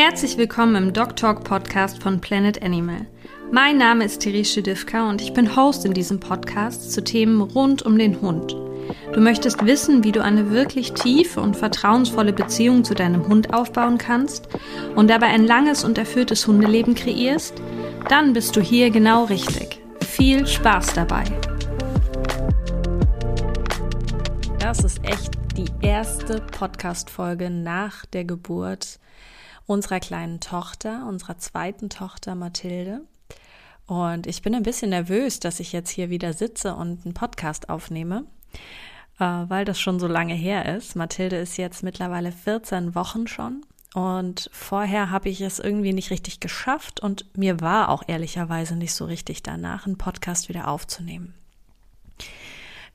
Herzlich willkommen im Dog Talk Podcast von Planet Animal. Mein Name ist Therese Divka und ich bin Host in diesem Podcast zu Themen rund um den Hund. Du möchtest wissen, wie du eine wirklich tiefe und vertrauensvolle Beziehung zu deinem Hund aufbauen kannst und dabei ein langes und erfülltes Hundeleben kreierst? Dann bist du hier genau richtig. Viel Spaß dabei! Das ist echt die erste Podcast-Folge nach der Geburt unserer kleinen Tochter, unserer zweiten Tochter Mathilde. Und ich bin ein bisschen nervös, dass ich jetzt hier wieder sitze und einen Podcast aufnehme, äh, weil das schon so lange her ist. Mathilde ist jetzt mittlerweile 14 Wochen schon. Und vorher habe ich es irgendwie nicht richtig geschafft und mir war auch ehrlicherweise nicht so richtig danach, einen Podcast wieder aufzunehmen.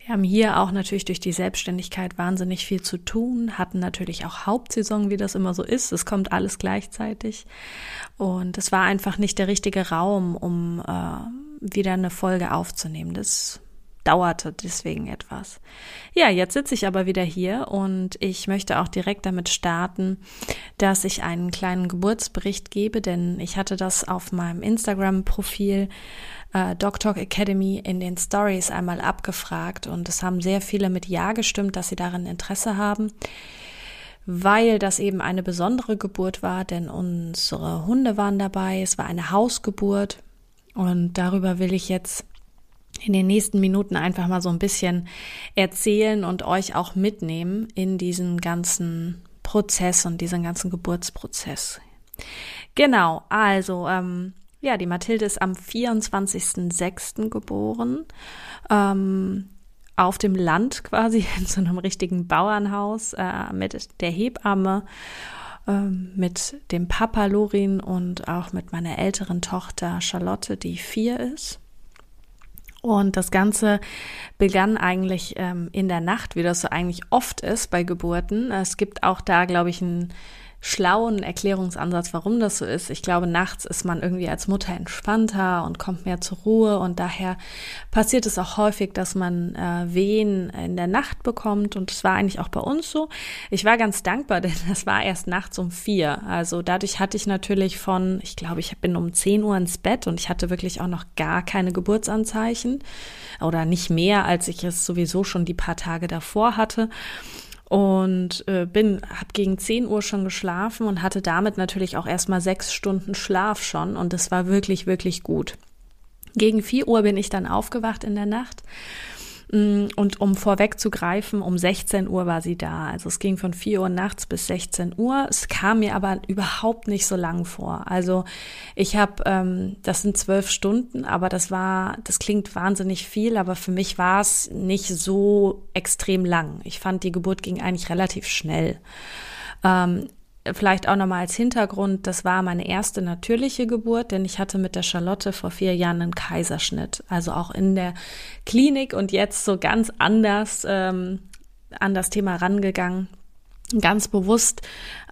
Wir haben hier auch natürlich durch die Selbstständigkeit wahnsinnig viel zu tun, hatten natürlich auch Hauptsaison, wie das immer so ist. Es kommt alles gleichzeitig. Und es war einfach nicht der richtige Raum, um äh, wieder eine Folge aufzunehmen. Das dauerte deswegen etwas. Ja, jetzt sitze ich aber wieder hier und ich möchte auch direkt damit starten, dass ich einen kleinen Geburtsbericht gebe, denn ich hatte das auf meinem Instagram-Profil äh, DocTalk Academy in den Stories einmal abgefragt und es haben sehr viele mit Ja gestimmt, dass sie daran Interesse haben, weil das eben eine besondere Geburt war, denn unsere Hunde waren dabei, es war eine Hausgeburt und darüber will ich jetzt in den nächsten Minuten einfach mal so ein bisschen erzählen und euch auch mitnehmen in diesen ganzen Prozess und diesen ganzen Geburtsprozess. Genau, also ähm, ja, die Mathilde ist am 24.06. geboren. Ähm, auf dem Land quasi, in so einem richtigen Bauernhaus äh, mit der Hebamme, äh, mit dem Papa Lorin und auch mit meiner älteren Tochter Charlotte, die vier ist. Und das Ganze begann eigentlich ähm, in der Nacht, wie das so eigentlich oft ist bei Geburten. Es gibt auch da, glaube ich, ein schlauen Erklärungsansatz, warum das so ist. Ich glaube, nachts ist man irgendwie als Mutter entspannter und kommt mehr zur Ruhe und daher passiert es auch häufig, dass man äh, Wehen in der Nacht bekommt und es war eigentlich auch bei uns so. Ich war ganz dankbar, denn das war erst nachts um vier. Also dadurch hatte ich natürlich von, ich glaube, ich bin um zehn Uhr ins Bett und ich hatte wirklich auch noch gar keine Geburtsanzeichen oder nicht mehr, als ich es sowieso schon die paar Tage davor hatte und äh, bin habe gegen 10 Uhr schon geschlafen und hatte damit natürlich auch erstmal sechs Stunden Schlaf schon und das war wirklich wirklich gut. Gegen 4 Uhr bin ich dann aufgewacht in der Nacht und um vorwegzugreifen, um 16 Uhr war sie da. Also es ging von 4 Uhr nachts bis 16 Uhr. Es kam mir aber überhaupt nicht so lang vor. Also ich habe, ähm, das sind zwölf Stunden, aber das war, das klingt wahnsinnig viel, aber für mich war es nicht so extrem lang. Ich fand, die Geburt ging eigentlich relativ schnell. Ähm, Vielleicht auch nochmal als Hintergrund, das war meine erste natürliche Geburt, denn ich hatte mit der Charlotte vor vier Jahren einen Kaiserschnitt. Also auch in der Klinik und jetzt so ganz anders ähm, an das Thema rangegangen. Ganz bewusst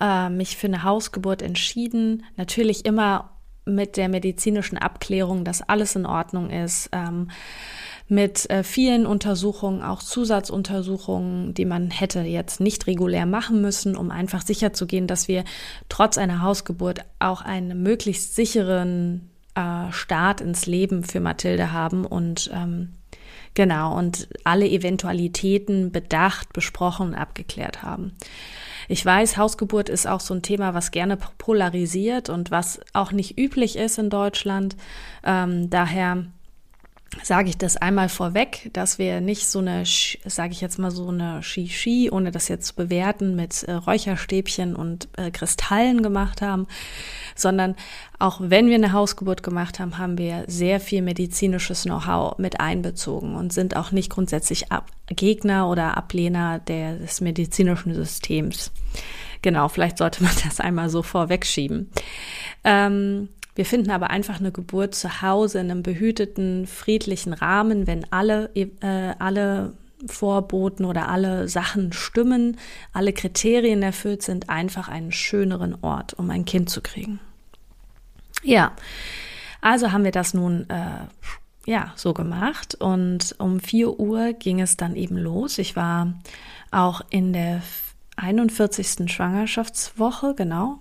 äh, mich für eine Hausgeburt entschieden. Natürlich immer mit der medizinischen Abklärung, dass alles in Ordnung ist. Ähm, mit äh, vielen Untersuchungen, auch Zusatzuntersuchungen, die man hätte jetzt nicht regulär machen müssen, um einfach sicherzugehen, dass wir trotz einer Hausgeburt auch einen möglichst sicheren äh, Start ins Leben für Mathilde haben und ähm, genau und alle Eventualitäten bedacht, besprochen abgeklärt haben. Ich weiß, Hausgeburt ist auch so ein Thema, was gerne polarisiert und was auch nicht üblich ist in Deutschland. Ähm, daher sage ich das einmal vorweg, dass wir nicht so eine, sage ich jetzt mal so eine Shishi, ohne das jetzt zu bewerten, mit äh, Räucherstäbchen und äh, Kristallen gemacht haben, sondern auch wenn wir eine Hausgeburt gemacht haben, haben wir sehr viel medizinisches Know-how mit einbezogen und sind auch nicht grundsätzlich Ab Gegner oder Ablehner des medizinischen Systems. Genau, vielleicht sollte man das einmal so vorwegschieben. Ähm, wir finden aber einfach eine Geburt zu Hause in einem behüteten, friedlichen Rahmen, wenn alle, äh, alle Vorboten oder alle Sachen stimmen, alle Kriterien erfüllt sind, einfach einen schöneren Ort, um ein Kind zu kriegen. Ja, also haben wir das nun äh, ja so gemacht und um 4 Uhr ging es dann eben los. Ich war auch in der 41. Schwangerschaftswoche, genau.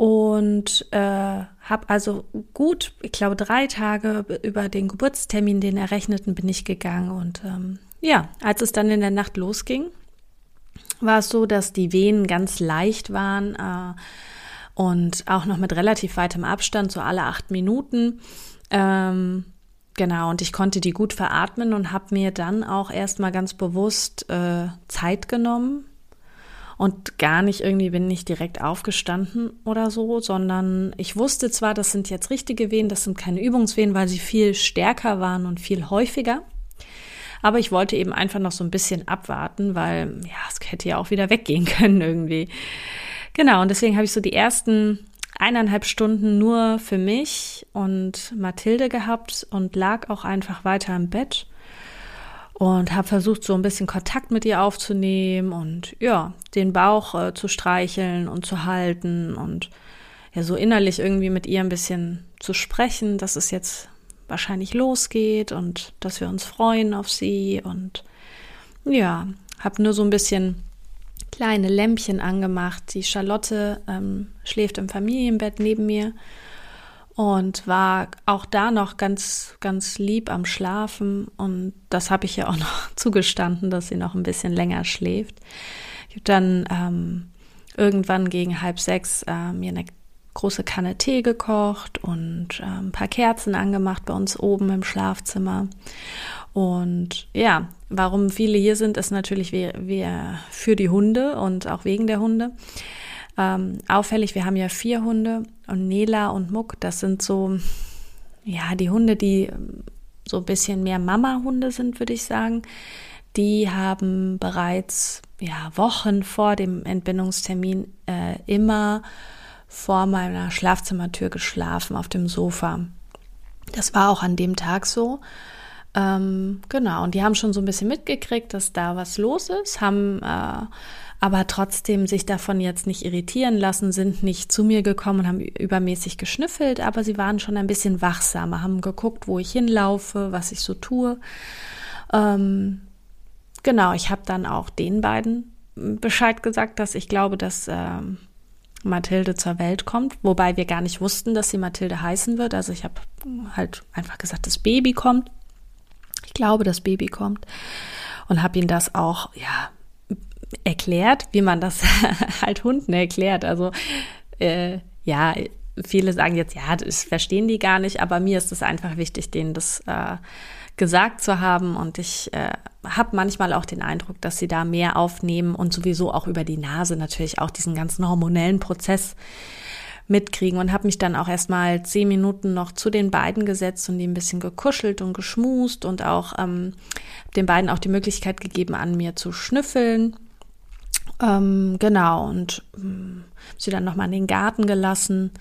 Und äh, habe also gut, ich glaube, drei Tage über den Geburtstermin, den errechneten, bin ich gegangen. Und ähm, ja, als es dann in der Nacht losging, war es so, dass die Venen ganz leicht waren äh, und auch noch mit relativ weitem Abstand, so alle acht Minuten. Ähm, genau, und ich konnte die gut veratmen und habe mir dann auch erstmal ganz bewusst äh, Zeit genommen und gar nicht irgendwie bin ich direkt aufgestanden oder so, sondern ich wusste zwar, das sind jetzt richtige Wehen, das sind keine Übungswehen, weil sie viel stärker waren und viel häufiger. Aber ich wollte eben einfach noch so ein bisschen abwarten, weil ja, es hätte ja auch wieder weggehen können irgendwie. Genau, und deswegen habe ich so die ersten eineinhalb Stunden nur für mich und Mathilde gehabt und lag auch einfach weiter im Bett und habe versucht, so ein bisschen Kontakt mit ihr aufzunehmen und ja, den Bauch äh, zu streicheln und zu halten und ja, so innerlich irgendwie mit ihr ein bisschen zu sprechen, dass es jetzt wahrscheinlich losgeht und dass wir uns freuen auf sie und ja, habe nur so ein bisschen kleine Lämpchen angemacht. Die Charlotte ähm, schläft im Familienbett neben mir und war auch da noch ganz, ganz lieb am Schlafen. Und das habe ich ja auch noch zugestanden, dass sie noch ein bisschen länger schläft. Ich habe dann ähm, irgendwann gegen halb sechs äh, mir eine große Kanne Tee gekocht und äh, ein paar Kerzen angemacht bei uns oben im Schlafzimmer. Und ja, warum viele hier sind, ist natürlich wir, wir für die Hunde und auch wegen der Hunde. Ähm, auffällig, wir haben ja vier Hunde und Nela und Muck, das sind so, ja, die Hunde, die ähm, so ein bisschen mehr Mama-Hunde sind, würde ich sagen. Die haben bereits ja, Wochen vor dem Entbindungstermin äh, immer vor meiner Schlafzimmertür geschlafen auf dem Sofa. Das war auch an dem Tag so. Ähm, genau, und die haben schon so ein bisschen mitgekriegt, dass da was los ist, haben äh, aber trotzdem sich davon jetzt nicht irritieren lassen, sind nicht zu mir gekommen und haben übermäßig geschnüffelt, aber sie waren schon ein bisschen wachsamer, haben geguckt, wo ich hinlaufe, was ich so tue. Ähm, genau, ich habe dann auch den beiden Bescheid gesagt, dass ich glaube, dass ähm, Mathilde zur Welt kommt, wobei wir gar nicht wussten, dass sie Mathilde heißen wird. Also ich habe halt einfach gesagt, das Baby kommt. Ich glaube, das Baby kommt und habe ihm das auch ja erklärt, wie man das halt Hunden erklärt. Also äh, ja, viele sagen jetzt, ja, das verstehen die gar nicht, aber mir ist es einfach wichtig, denen das äh, gesagt zu haben. Und ich äh, habe manchmal auch den Eindruck, dass sie da mehr aufnehmen und sowieso auch über die Nase natürlich auch diesen ganzen hormonellen Prozess mitkriegen und habe mich dann auch erstmal zehn Minuten noch zu den beiden gesetzt und die ein bisschen gekuschelt und geschmust und auch ähm, den beiden auch die Möglichkeit gegeben, an mir zu schnüffeln ähm, genau, und ähm, sie dann nochmal in den Garten gelassen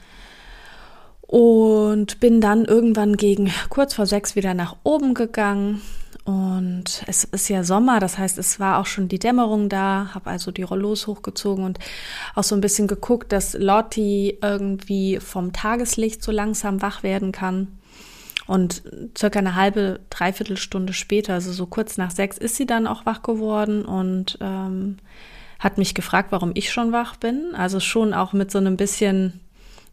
und bin dann irgendwann gegen kurz vor sechs wieder nach oben gegangen. Und es ist ja Sommer, das heißt, es war auch schon die Dämmerung da, habe also die Rollos hochgezogen und auch so ein bisschen geguckt, dass Lotti irgendwie vom Tageslicht so langsam wach werden kann. Und circa eine halbe, dreiviertel Stunde später, also so kurz nach sechs, ist sie dann auch wach geworden und ähm, hat mich gefragt, warum ich schon wach bin. Also schon auch mit so einem bisschen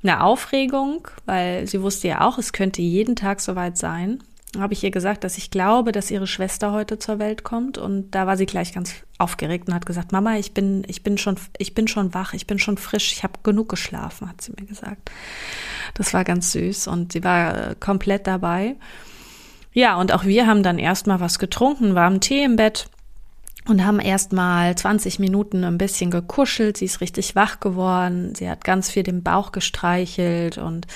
einer Aufregung, weil sie wusste ja auch, es könnte jeden Tag soweit sein. Habe ich ihr gesagt, dass ich glaube, dass ihre Schwester heute zur Welt kommt und da war sie gleich ganz aufgeregt und hat gesagt, Mama, ich bin ich bin schon ich bin schon wach, ich bin schon frisch, ich habe genug geschlafen, hat sie mir gesagt. Das war ganz süß und sie war äh, komplett dabei. Ja, und auch wir haben dann erstmal was getrunken, warmen Tee im Bett und haben erstmal 20 Minuten ein bisschen gekuschelt. Sie ist richtig wach geworden. Sie hat ganz viel den Bauch gestreichelt und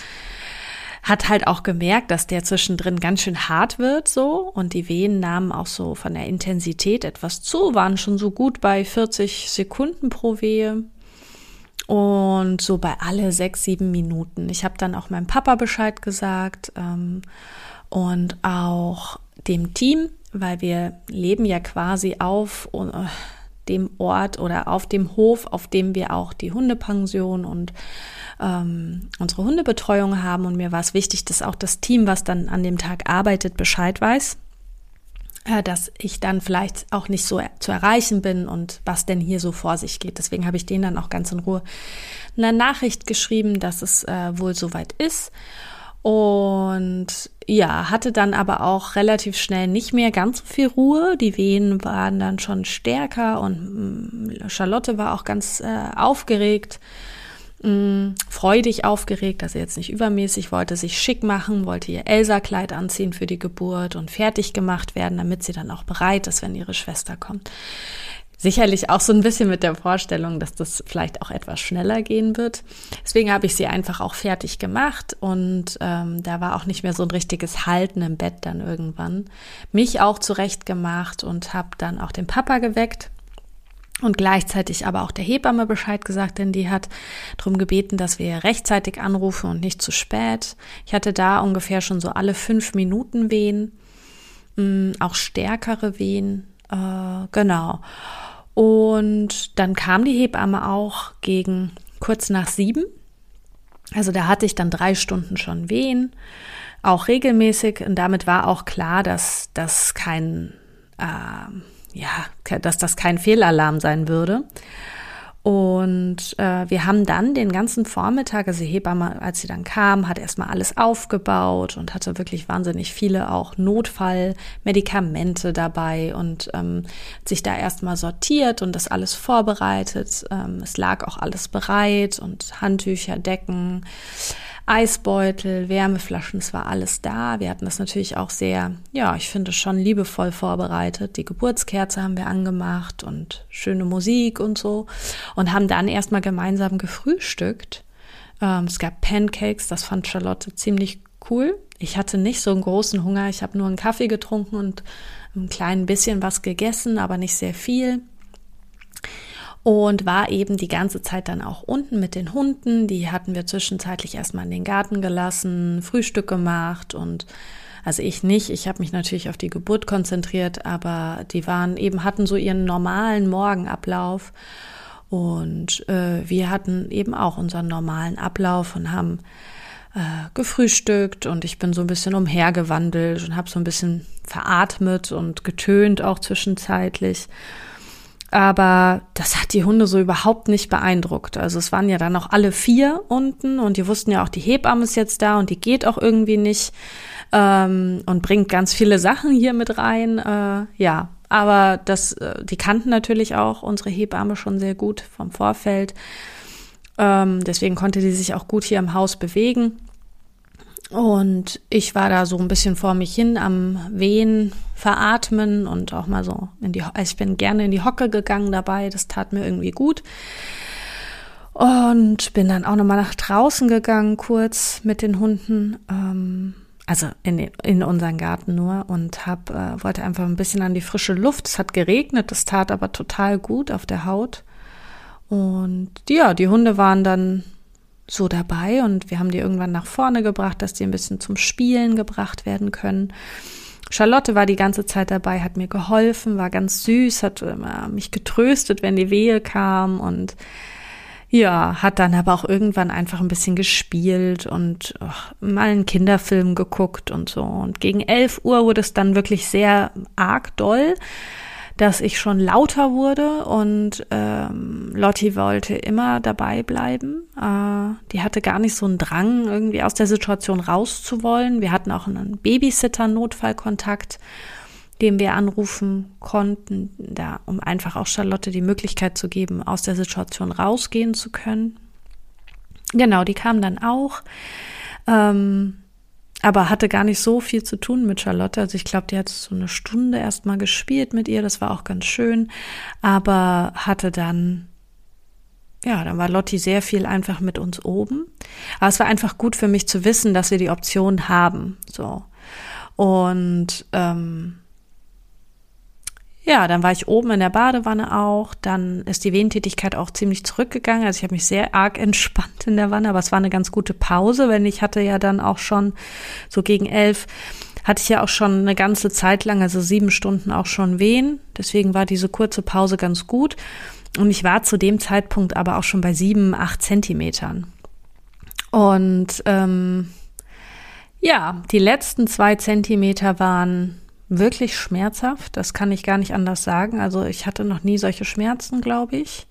hat halt auch gemerkt, dass der zwischendrin ganz schön hart wird so und die Wehen nahmen auch so von der Intensität etwas zu, waren schon so gut bei 40 Sekunden pro Wehe und so bei alle sechs, sieben Minuten. Ich habe dann auch meinem Papa Bescheid gesagt ähm, und auch dem Team, weil wir leben ja quasi auf äh, dem Ort oder auf dem Hof, auf dem wir auch die Hundepension und ähm, unsere Hundebetreuung haben. Und mir war es wichtig, dass auch das Team, was dann an dem Tag arbeitet, Bescheid weiß. äh, dass ich dann vielleicht auch nicht so zu erreichen bin und was denn hier so vor sich geht. Deswegen habe ich denen dann auch ganz in Ruhe eine Nachricht geschrieben, dass es äh, wohl soweit ist. Und ja, hatte dann aber auch relativ schnell nicht mehr ganz so viel Ruhe. Die Wehen waren dann schon stärker und mm, Charlotte war auch ganz äh, aufgeregt mh, mm, freudig aufgeregt, also jetzt nicht übermäßig, wollte sich schick machen, wollte ihr Elsa-Kleid anziehen für die Geburt und fertig gemacht werden, damit sie dann auch bereit ist, wenn ihre Schwester kommt. Sicherlich auch so ein bisschen mit der Vorstellung, dass das vielleicht auch etwas schneller gehen wird. Deswegen habe ich sie einfach auch fertig gemacht und ähm, da war auch nicht mehr so ein richtiges Halten im Bett dann irgendwann. Mich auch zurecht gemacht und habe dann auch den Papa geweckt und gleichzeitig aber auch der Hebamme Bescheid gesagt, denn die hat darum gebeten, dass wir rechtzeitig anrufen und nicht zu spät. Ich hatte da ungefähr schon so alle fünf Minuten Wehen, mm, auch stärkere Wehen, äh, genau. Und dann kam die Hebamme auch gegen kurz nach sieben. Also da hatte ich dann drei Stunden schon Wehen, auch regelmäßig. Und damit war auch klar, dass das kein äh, ja, dass das kein Fehlalarm sein würde. Und äh, wir haben dann den ganzen Vormittag, also die Hebamme, als sie dann kam, hat erstmal alles aufgebaut und hatte wirklich wahnsinnig viele auch Notfallmedikamente dabei und ähm, sich da erstmal sortiert und das alles vorbereitet. Ähm, es lag auch alles bereit und Handtücher, Decken. Eisbeutel, Wärmeflaschen, es war alles da. Wir hatten das natürlich auch sehr, ja, ich finde schon liebevoll vorbereitet. Die Geburtskerze haben wir angemacht und schöne Musik und so und haben dann erstmal gemeinsam gefrühstückt. Ähm, es gab Pancakes, das fand Charlotte ziemlich cool. Ich hatte nicht so einen großen Hunger. Ich habe nur einen Kaffee getrunken und ein klein bisschen was gegessen, aber nicht sehr viel und war eben die ganze Zeit dann auch unten mit den Hunden. Die hatten wir zwischenzeitlich erstmal in den Garten gelassen, Frühstück gemacht und also ich nicht, ich habe mich natürlich auf die Geburt konzentriert, aber die waren eben hatten so ihren normalen Morgenablauf und äh, wir hatten eben auch unseren normalen Ablauf und haben äh, gefrühstückt und ich bin so ein bisschen umhergewandelt und habe so ein bisschen veratmet und getönt auch zwischenzeitlich. Aber das hat die Hunde so überhaupt nicht beeindruckt. Also es waren ja dann auch alle vier unten und die wussten ja auch, die Hebamme ist jetzt da und die geht auch irgendwie nicht ähm, und bringt ganz viele Sachen hier mit rein. Äh, ja, aber das, äh, die kannten natürlich auch unsere Hebamme schon sehr gut vom Vorfeld. Ähm, deswegen konnte sie sich auch gut hier im Haus bewegen. Und ich war da so ein bisschen vor mich hin am Wehen, veratmen und auch mal so in die, also ich bin gerne in die Hocke gegangen dabei, das tat mir irgendwie gut. Und bin dann auch nochmal nach draußen gegangen, kurz mit den Hunden, ähm, also in, in unseren Garten nur und hab, äh, wollte einfach ein bisschen an die frische Luft. Es hat geregnet, das tat aber total gut auf der Haut. Und ja, die Hunde waren dann so dabei und wir haben die irgendwann nach vorne gebracht, dass die ein bisschen zum Spielen gebracht werden können. Charlotte war die ganze Zeit dabei, hat mir geholfen, war ganz süß, hat immer mich getröstet, wenn die Wehe kam und ja, hat dann aber auch irgendwann einfach ein bisschen gespielt und oh, mal einen Kinderfilm geguckt und so. Und gegen 11 Uhr wurde es dann wirklich sehr arg doll dass ich schon lauter wurde und ähm, Lotti wollte immer dabei bleiben. Äh, die hatte gar nicht so einen Drang, irgendwie aus der Situation rauszuwollen. Wir hatten auch einen Babysitter-Notfallkontakt, den wir anrufen konnten, da, um einfach auch Charlotte die Möglichkeit zu geben, aus der Situation rausgehen zu können. Genau, die kam dann auch. Ähm, aber hatte gar nicht so viel zu tun mit Charlotte. Also ich glaube, die hat so eine Stunde erst mal gespielt mit ihr, das war auch ganz schön, aber hatte dann ja, dann war Lotti sehr viel einfach mit uns oben. Aber es war einfach gut für mich zu wissen, dass wir die Option haben. So. Und ähm, ja, dann war ich oben in der Badewanne auch. Dann ist die Wehentätigkeit auch ziemlich zurückgegangen. Also ich habe mich sehr arg entspannt in der Wanne, aber es war eine ganz gute Pause, wenn ich hatte ja dann auch schon so gegen elf hatte ich ja auch schon eine ganze Zeit lang, also sieben Stunden auch schon Wehen. Deswegen war diese kurze Pause ganz gut. Und ich war zu dem Zeitpunkt aber auch schon bei sieben, acht Zentimetern. Und ähm, ja, die letzten zwei Zentimeter waren wirklich schmerzhaft. Das kann ich gar nicht anders sagen. Also ich hatte noch nie solche Schmerzen, glaube ich.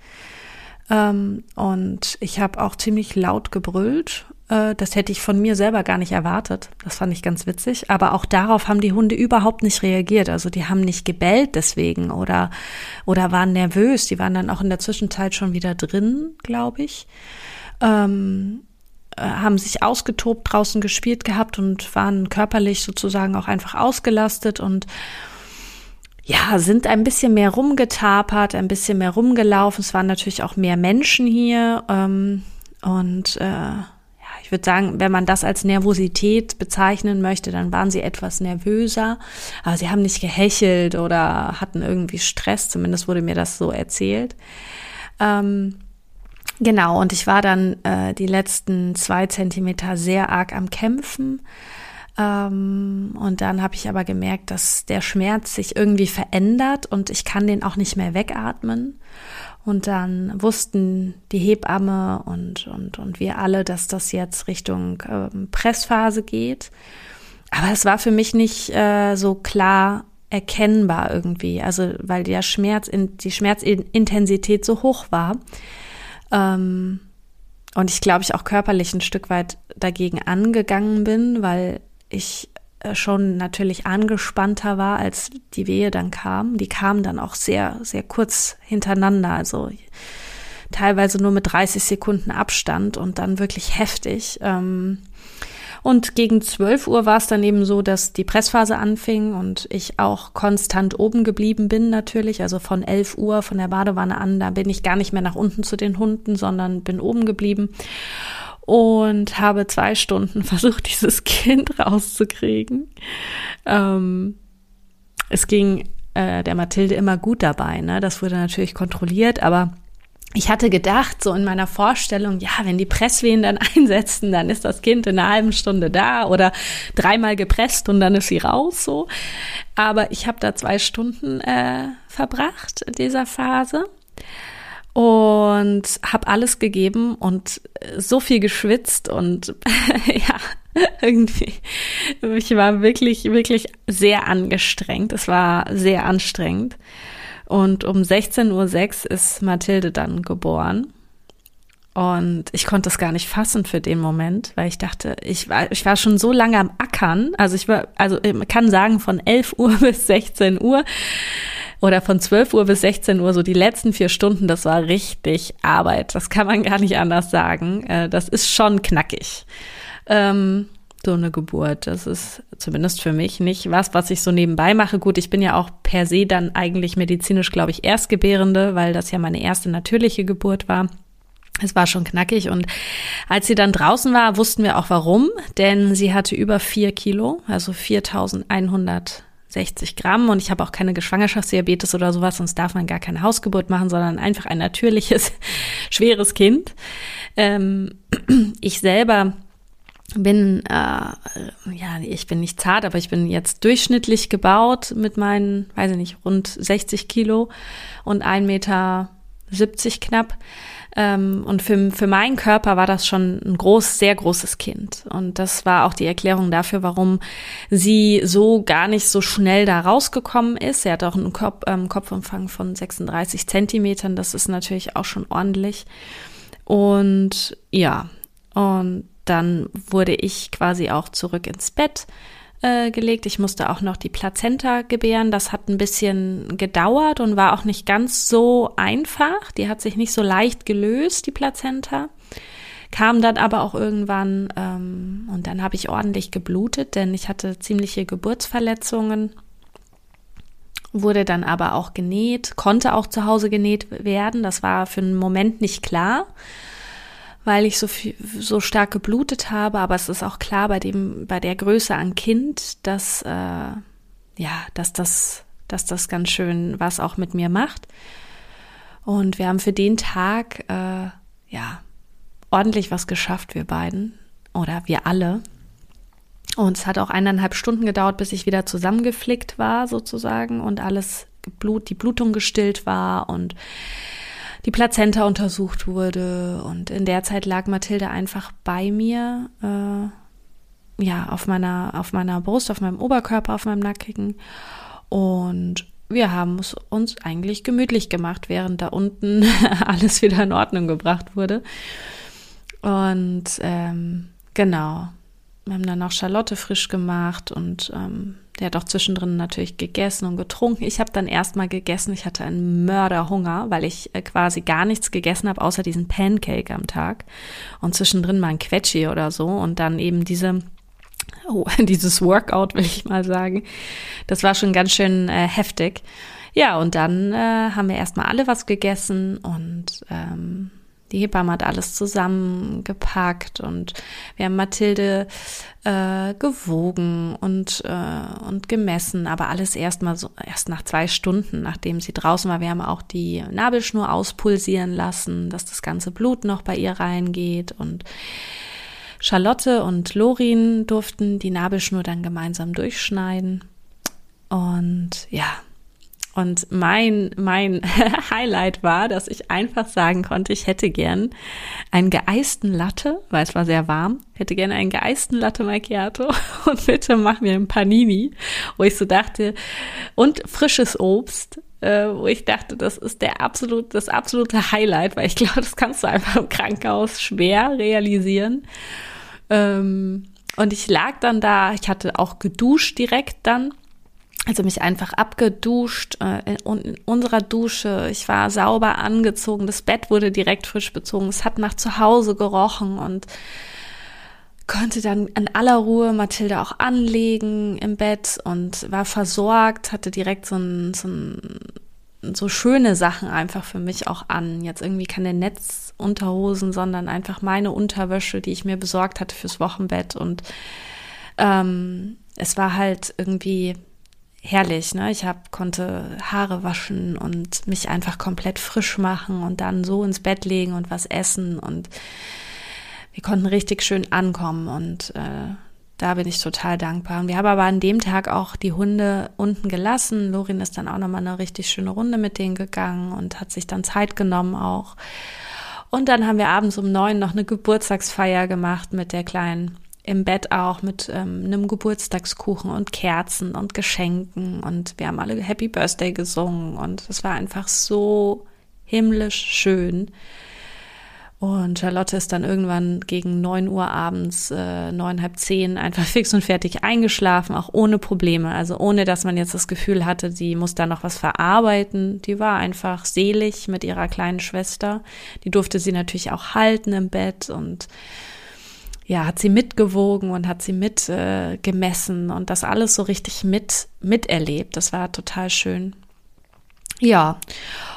Ähm, und ich habe auch ziemlich laut gebrüllt. Äh, das hätte ich von mir selber gar nicht erwartet. Das fand ich ganz witzig. Aber auch darauf haben die Hunde überhaupt nicht reagiert. Also die haben nicht gebellt deswegen oder, oder waren nervös. Die waren dann auch in der Zwischenzeit schon wieder drin, glaube ich. Ähm, äh, haben sich ausgetobt, draußen gespielt gehabt und waren körperlich sozusagen auch einfach ausgelastet und ja, sind ein bisschen mehr rumgetapert, ein bisschen mehr rumgelaufen. Es waren natürlich auch mehr Menschen hier. Ähm, und äh, ja, ich würde sagen, wenn man das als Nervosität bezeichnen möchte, dann waren sie etwas nervöser. Aber sie haben nicht gehechelt oder hatten irgendwie Stress, zumindest wurde mir das so erzählt. Ähm, genau, und ich war dann äh, die letzten zwei Zentimeter sehr arg am Kämpfen. Ähm, und dann habe ich aber gemerkt, dass der Schmerz sich irgendwie verändert und ich kann den auch nicht mehr wegatmen. Und dann wussten die Hebamme und, und, und wir alle, dass das jetzt Richtung ähm, Pressphase geht. Aber es war für mich nicht äh, so klar erkennbar irgendwie. Also weil der Schmerz, die Schmerzintensität so hoch war. Ähm, und ich glaube, ich auch körperlich ein Stück weit dagegen angegangen bin, weil ich äh, schon natürlich angespannter war, als die Wehe dann kam. Die kamen dann auch sehr, sehr kurz hintereinander, also teilweise nur mit 30 Sekunden Abstand und dann wirklich heftig. Ähm, und gegen 12 Uhr war es dann eben so, dass die Pressphase anfing und ich auch konstant oben geblieben bin natürlich. Also von 11 Uhr von der Badewanne an, da bin ich gar nicht mehr nach unten zu den Hunden, sondern bin oben geblieben und habe zwei Stunden versucht, dieses Kind rauszukriegen. Ähm, es ging äh, der Mathilde immer gut dabei, ne? Das wurde natürlich kontrolliert, aber ich hatte gedacht, so in meiner Vorstellung, ja, wenn die Presswehen dann einsetzen, dann ist das Kind in einer halben Stunde da oder dreimal gepresst und dann ist sie raus, so. Aber ich habe da zwei Stunden äh, verbracht in dieser Phase und habe alles gegeben und so viel geschwitzt und ja, irgendwie, ich war wirklich, wirklich sehr angestrengt. Es war sehr anstrengend. Und um 16.06 Uhr ist Mathilde dann geboren. Und ich konnte es gar nicht fassen für den Moment, weil ich dachte, ich war, ich war schon so lange am Ackern. Also ich war, also man kann sagen, von 11 Uhr bis 16 Uhr oder von 12 Uhr bis 16 Uhr, so die letzten vier Stunden, das war richtig Arbeit. Das kann man gar nicht anders sagen. Äh, das ist schon knackig. Ähm, so eine Geburt. Das ist zumindest für mich nicht was, was ich so nebenbei mache. Gut, ich bin ja auch per se dann eigentlich medizinisch, glaube ich, Erstgebärende, weil das ja meine erste natürliche Geburt war. Es war schon knackig und als sie dann draußen war, wussten wir auch warum, denn sie hatte über vier Kilo, also 4100 60 Gramm und ich habe auch keine Schwangerschaftsdiabetes oder sowas, sonst darf man gar keine Hausgeburt machen, sondern einfach ein natürliches, schweres Kind. Ähm, ich selber bin, äh, ja, ich bin nicht zart, aber ich bin jetzt durchschnittlich gebaut mit meinen, weiß ich nicht, rund 60 Kilo und 1,70 Meter knapp. Ähm, und für, für meinen Körper war das schon ein groß, sehr großes Kind. Und das war auch die Erklärung dafür, warum sie so gar nicht so schnell da rausgekommen ist. Sie hat auch einen Kopf, ähm, Kopfumfang von 36 Zentimetern. Das ist natürlich auch schon ordentlich. Und ja, und dann wurde ich quasi auch zurück ins Bett äh, gelegt. Ich musste auch noch die Plazenta gebären. Das hat ein bisschen gedauert und war auch nicht ganz so einfach. Die hat sich nicht so leicht gelöst, die Plazenta. Kam dann aber auch irgendwann ähm, und dann habe ich ordentlich geblutet, denn ich hatte ziemliche Geburtsverletzungen. Wurde dann aber auch genäht, konnte auch zu Hause genäht werden. Das war für einen Moment nicht klar weil ich so viel, so stark geblutet habe, aber es ist auch klar bei dem, bei der Größe an Kind, dass, äh, ja, dass das, dass das ganz schön was auch mit mir macht. Und wir haben für den Tag, äh, ja, ordentlich was geschafft, wir beiden. Oder wir alle. Und es hat auch eineinhalb Stunden gedauert, bis ich wieder zusammengeflickt war, sozusagen, und alles Blut, die Blutung gestillt war und die Plazenta untersucht wurde. Und in der Zeit lag Mathilde einfach bei mir. Äh, ja, auf meiner, auf meiner Brust, auf meinem Oberkörper, auf meinem Nackigen. Und wir haben es uns eigentlich gemütlich gemacht, während da unten alles wieder in Ordnung gebracht wurde. Und ähm, genau, wir haben dann auch Charlotte frisch gemacht und ähm, der hat auch zwischendrin natürlich gegessen und getrunken. Ich habe dann erstmal gegessen. Ich hatte einen Mörderhunger, weil ich äh, quasi gar nichts gegessen habe, außer diesen Pancake am Tag. Und zwischendrin mal ein Quetschi oder so. Und dann eben diese oh, dieses Workout, will ich mal sagen. Das war schon ganz schön äh, heftig. Ja, und dann äh, haben wir erstmal alle was gegessen und ähm, die Hebamme hat alles zusammengepackt und wir haben Mathilde äh, gewogen und, äh, und gemessen, aber alles erst mal so, erst nach zwei Stunden, nachdem sie draußen war. Wir haben auch die Nabelschnur auspulsieren lassen, dass das ganze Blut noch bei ihr reingeht und Charlotte und Lorin durften die Nabelschnur dann gemeinsam durchschneiden. Und ja, und mein, mein Highlight war, dass ich einfach sagen konnte, ich hätte gern einen geeisten Latte, weil es war sehr warm, hätte gerne einen geeisten Latte Macchiato und bitte mach mir ein Panini, wo ich so dachte, und frisches Obst, äh, wo ich dachte, das ist der absolut, das absolute Highlight, weil ich glaube, das kannst du einfach im Krankenhaus schwer realisieren. Ähm, und ich lag dann da, ich hatte auch geduscht direkt dann. Also mich einfach abgeduscht äh, in unserer Dusche. Ich war sauber angezogen. Das Bett wurde direkt frisch bezogen. Es hat nach zu Hause gerochen und konnte dann in aller Ruhe Mathilde auch anlegen im Bett und war versorgt, hatte direkt so ein, so ein so schöne Sachen einfach für mich auch an. Jetzt irgendwie keine Netzunterhosen, sondern einfach meine Unterwäsche, die ich mir besorgt hatte fürs Wochenbett. Und ähm, es war halt irgendwie herrlich. Ne? Ich hab, konnte Haare waschen und mich einfach komplett frisch machen und dann so ins Bett legen und was essen. Und wir konnten richtig schön ankommen. Und äh, da bin ich total dankbar. Und wir haben aber an dem Tag auch die Hunde unten gelassen. Lorin ist dann auch nochmal eine richtig schöne Runde mit denen gegangen und hat sich dann Zeit genommen auch. Und dann haben wir abends um neun noch eine Geburtstagsfeier gemacht mit der Kleinen. Im Bett auch mit ähm, einem Geburtstagskuchen und Kerzen und Geschenken. Und wir haben alle Happy Birthday gesungen. Und es war einfach so himmlisch schön. Und Charlotte ist dann irgendwann gegen neun Uhr abends, äh, neun, halb zehn, einfach fix und fertig eingeschlafen, auch ohne Probleme. Also ohne, dass man jetzt das Gefühl hatte, sie muss da noch was verarbeiten. Die war einfach selig mit ihrer kleinen Schwester. Die durfte sie natürlich auch halten im Bett und ja, hat sie mitgewogen und hat sie mit äh, und das alles so richtig mit miterlebt. Das war total schön. Ja,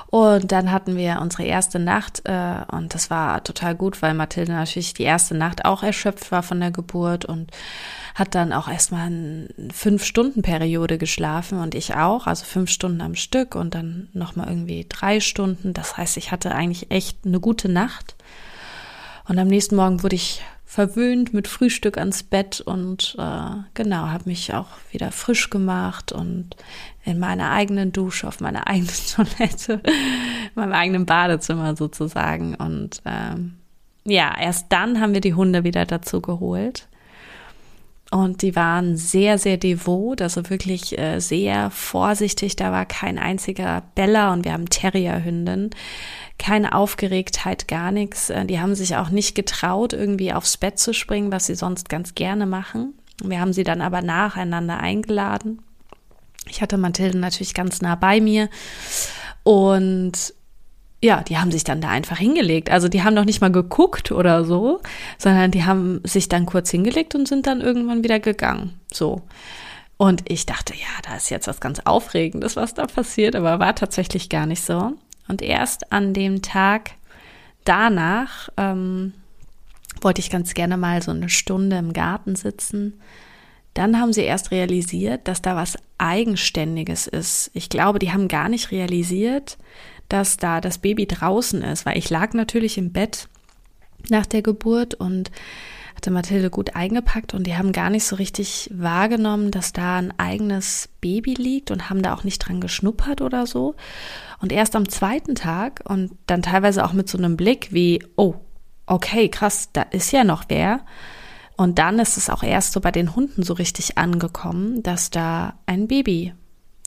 und dann hatten wir unsere erste Nacht äh, und das war total gut, weil Mathilde natürlich die erste Nacht auch erschöpft war von der Geburt und hat dann auch erstmal eine fünf Stunden Periode geschlafen und ich auch, also fünf Stunden am Stück und dann nochmal irgendwie drei Stunden. Das heißt, ich hatte eigentlich echt eine gute Nacht. Und am nächsten Morgen wurde ich verwöhnt mit Frühstück ans Bett und äh, genau, habe mich auch wieder frisch gemacht und in meiner eigenen Dusche, auf meiner eigenen Toilette, in meinem eigenen Badezimmer sozusagen. Und ähm, ja, erst dann haben wir die Hunde wieder dazu geholt. Und die waren sehr, sehr devot, also wirklich äh, sehr vorsichtig. Da war kein einziger Bella und wir haben Terrierhündin keine Aufgeregtheit, gar nichts. Äh, die haben sich auch nicht getraut, irgendwie aufs Bett zu springen, was sie sonst ganz gerne machen. Wir haben sie dann aber nacheinander eingeladen. Ich hatte Mathilde natürlich ganz nah bei mir und ja, die haben sich dann da einfach hingelegt. Also die haben noch nicht mal geguckt oder so, sondern die haben sich dann kurz hingelegt und sind dann irgendwann wieder gegangen. So. Und ich dachte, ja, da ist jetzt was ganz Aufregendes, was da passiert, aber war tatsächlich gar nicht so. Und erst an dem Tag danach ähm, wollte ich ganz gerne mal so eine Stunde im Garten sitzen. Dann haben sie erst realisiert, dass da was Eigenständiges ist. Ich glaube, die haben gar nicht realisiert, dass da das Baby draußen ist, weil ich lag natürlich im Bett nach der Geburt und hatte Mathilde gut eingepackt und die haben gar nicht so richtig wahrgenommen, dass da ein eigenes Baby liegt und haben da auch nicht dran geschnuppert oder so. Und erst am zweiten Tag und dann teilweise auch mit so einem Blick wie, oh, okay, krass, da ist ja noch wer. Und dann ist es auch erst so bei den Hunden so richtig angekommen, dass da ein Baby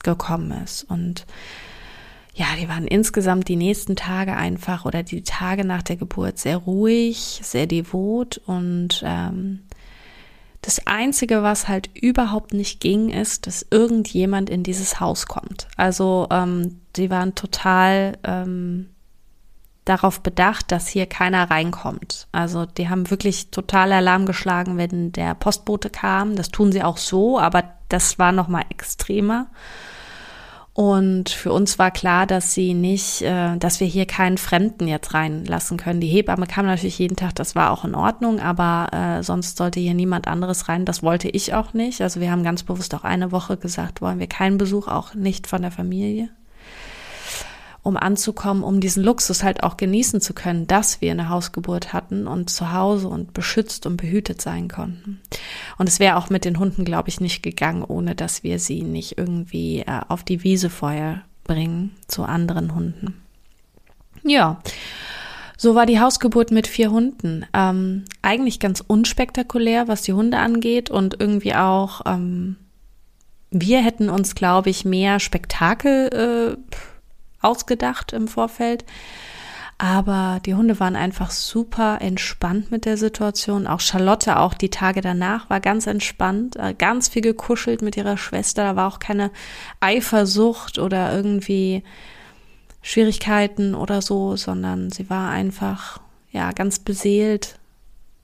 gekommen ist. Und ja, die waren insgesamt die nächsten Tage einfach oder die Tage nach der Geburt sehr ruhig, sehr devot und ähm, das Einzige, was halt überhaupt nicht ging, ist, dass irgendjemand in dieses Haus kommt. Also ähm, die waren total ähm, darauf bedacht, dass hier keiner reinkommt. Also die haben wirklich total Alarm geschlagen, wenn der Postbote kam. Das tun sie auch so, aber das war noch mal extremer. Und für uns war klar, dass sie nicht, äh, dass wir hier keinen Fremden jetzt reinlassen können. Die Hebamme kam natürlich jeden Tag, das war auch in Ordnung, aber äh, sonst sollte hier niemand anderes rein. Das wollte ich auch nicht. Also wir haben ganz bewusst auch eine Woche gesagt, wollen wir keinen Besuch, auch nicht von der Familie um anzukommen, um diesen Luxus halt auch genießen zu können, dass wir eine Hausgeburt hatten und zu Hause und beschützt und behütet sein konnten. Und es wäre auch mit den Hunden, glaube ich, nicht gegangen, ohne dass wir sie nicht irgendwie äh, auf die Wiese vorher bringen zu anderen Hunden. Ja. So war die Hausgeburt mit vier Hunden. Ähm, eigentlich ganz unspektakulär, was die Hunde angeht und irgendwie auch, ähm, wir hätten uns, glaube ich, mehr Spektakel äh, ausgedacht im Vorfeld. Aber die Hunde waren einfach super entspannt mit der Situation. Auch Charlotte, auch die Tage danach, war ganz entspannt, äh, ganz viel gekuschelt mit ihrer Schwester. Da war auch keine Eifersucht oder irgendwie Schwierigkeiten oder so, sondern sie war einfach, ja, ganz beseelt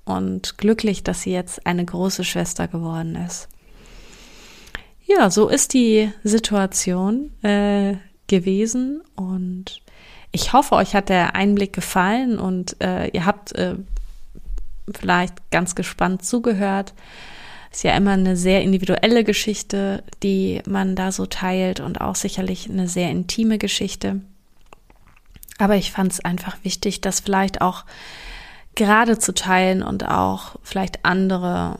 und glücklich, dass sie jetzt eine große Schwester geworden ist. Ja, so ist die Situation. Äh, gewesen und ich hoffe, euch hat der Einblick gefallen und äh, ihr habt äh, vielleicht ganz gespannt zugehört. Ist ja immer eine sehr individuelle Geschichte, die man da so teilt und auch sicherlich eine sehr intime Geschichte. Aber ich fand es einfach wichtig, das vielleicht auch gerade zu teilen und auch vielleicht andere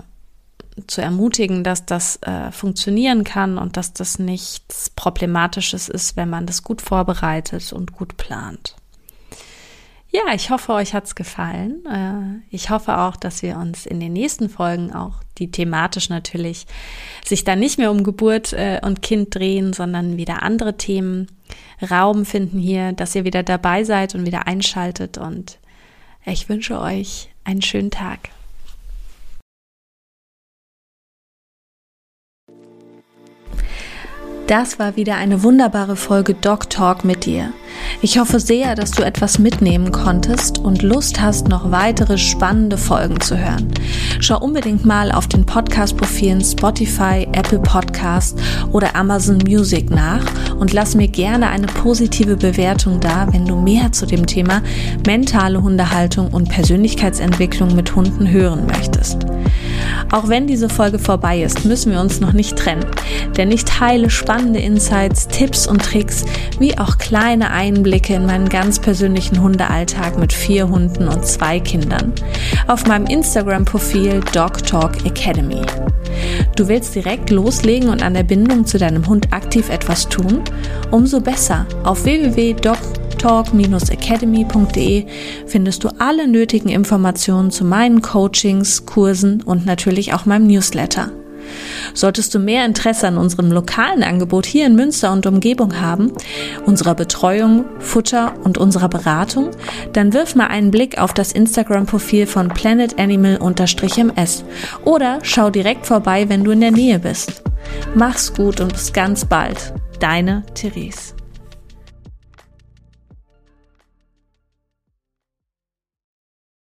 zu ermutigen, dass das äh, funktionieren kann und dass das nichts Problematisches ist, wenn man das gut vorbereitet und gut plant. Ja, ich hoffe, euch hat's gefallen. Äh, ich hoffe auch, dass wir uns in den nächsten Folgen auch die thematisch natürlich sich dann nicht mehr um Geburt äh, und Kind drehen, sondern wieder andere Themen Raum finden hier, dass ihr wieder dabei seid und wieder einschaltet und ich wünsche euch einen schönen Tag. Das war wieder eine wunderbare Folge Dog Talk mit dir. Ich hoffe sehr, dass du etwas mitnehmen konntest und Lust hast, noch weitere spannende Folgen zu hören. Schau unbedingt mal auf den Podcast-Profilen Spotify, Apple Podcast oder Amazon Music nach und lass mir gerne eine positive Bewertung da, wenn du mehr zu dem Thema mentale Hundehaltung und Persönlichkeitsentwicklung mit Hunden hören möchtest. Auch wenn diese Folge vorbei ist, müssen wir uns noch nicht trennen, denn ich teile spannende Insights, Tipps und Tricks, wie auch kleine Einblicke in meinen ganz persönlichen Hundealltag mit vier Hunden und zwei Kindern auf meinem Instagram-Profil Dog Talk Academy. Du willst direkt loslegen und an der Bindung zu deinem Hund aktiv etwas tun? Umso besser. Auf www.dogtalk-academy.de findest du alle nötigen Informationen zu meinen Coachings, Kursen und natürlich auch meinem Newsletter. Solltest du mehr Interesse an unserem lokalen Angebot hier in Münster und Umgebung haben, unserer Betreuung, Futter und unserer Beratung, dann wirf mal einen Blick auf das Instagram-Profil von planetanimal-ms oder schau direkt vorbei, wenn du in der Nähe bist. Mach's gut und bis ganz bald. Deine Therese.